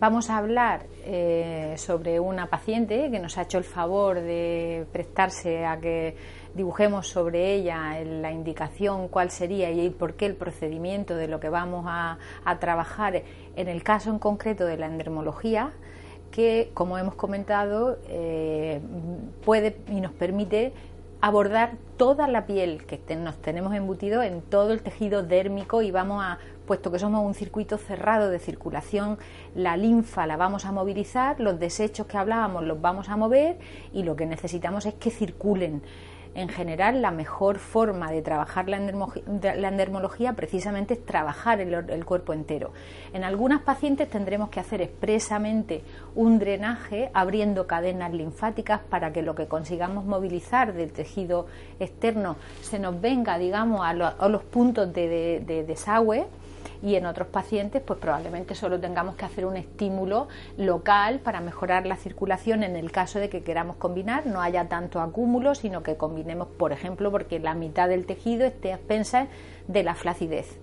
Vamos a hablar eh, sobre una paciente que nos ha hecho el favor de prestarse a que dibujemos sobre ella la indicación cuál sería y por qué el procedimiento de lo que vamos a, trabajar en el caso en concreto de la endermología que, como hemos comentado, eh, puede y nos permite abordar toda la piel que nos tenemos embutido en todo el tejido dérmico y vamos a puesto que somos un circuito cerrado de circulación, la linfa la vamos a movilizar, los desechos que hablábamos los vamos a mover y lo que necesitamos es que circulen. En general, la mejor forma de trabajar la, endermología precisamente es trabajar el, el cuerpo entero. En algunas pacientes tendremos que hacer expresamente un drenaje abriendo cadenas linfáticas para que lo que consigamos movilizar del tejido externo se nos venga, digamos, a, los puntos de desagüe y en otros pacientes pues probablemente solo tengamos que hacer un estímulo local para mejorar la circulación en el caso de que queramos combinar, no haya tanto acúmulo, sino que combinemos, por ejemplo, porque la mitad del tejido esté a expensas de la flacidez.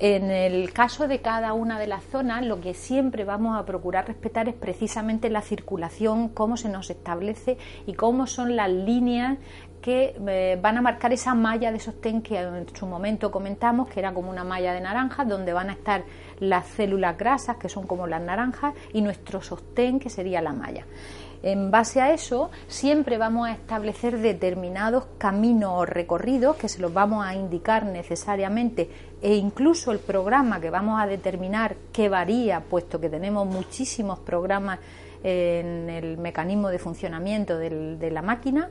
En el caso de cada una de las zonas, lo que siempre vamos a procurar respetar es precisamente la circulación, cómo se nos establece y cómo son las líneas que eh, van a marcar esa malla de sostén que en su momento comentamos, que era como una malla de naranjas, donde van a estar las células grasas, que son como las naranjas, y nuestro sostén, que sería la malla. En base a eso, siempre vamos a establecer determinados caminos o recorridos que se los vamos a indicar necesariamente e incluso el programa que vamos a determinar que varía, puesto que tenemos muchísimos programas en el mecanismo de funcionamiento de la máquina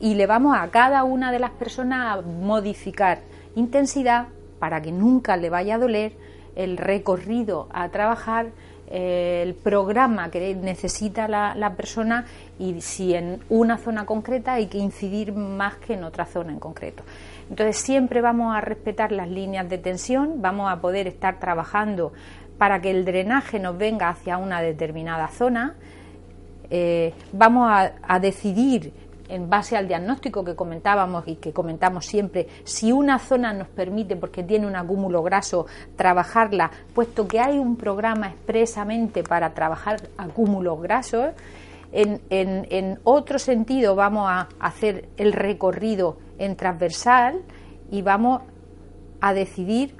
y le vamos a cada una de las personas a modificar intensidad para que nunca le vaya a doler el recorrido a trabajar, el programa que necesita la, la, persona y si en una zona concreta hay que incidir más que en otra zona en concreto. Entonces siempre vamos a respetar las líneas de tensión, vamos a poder estar trabajando para que el drenaje nos venga hacia una determinada zona. Eh, vamos a decidir en base al diagnóstico que comentábamos y que comentamos siempre, si una zona nos permite, porque tiene un acúmulo graso, trabajarla, puesto que hay un programa expresamente para trabajar acúmulos grasos, en, en otro sentido vamos a hacer el recorrido en transversal y vamos a decidir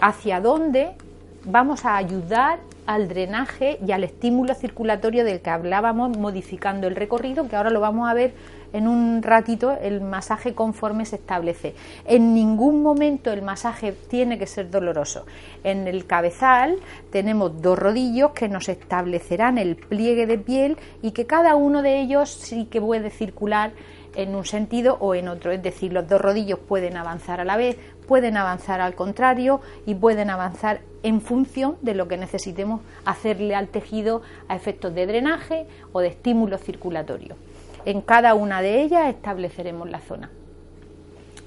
hacia dónde vamos a ayudar al drenaje y al estímulo circulatorio del que hablábamos, modificando el recorrido, que ahora lo vamos a ver en un ratito, el masaje conforme se establece. En ningún momento el masaje tiene que ser doloroso. En el cabezal tenemos dos rodillos que nos establecerán el pliegue de piel y que cada uno de ellos sí que puede circular en un sentido o en otro, es decir, los dos rodillos pueden avanzar a la vez, pueden avanzar al contrario y pueden avanzar en función de lo que necesitemos hacerle al tejido a efectos de drenaje o de estímulo circulatorio. En cada una de ellas estableceremos la zona.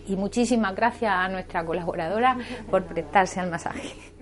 Y muchísimas gracias a nuestra colaboradora por prestarse al masaje.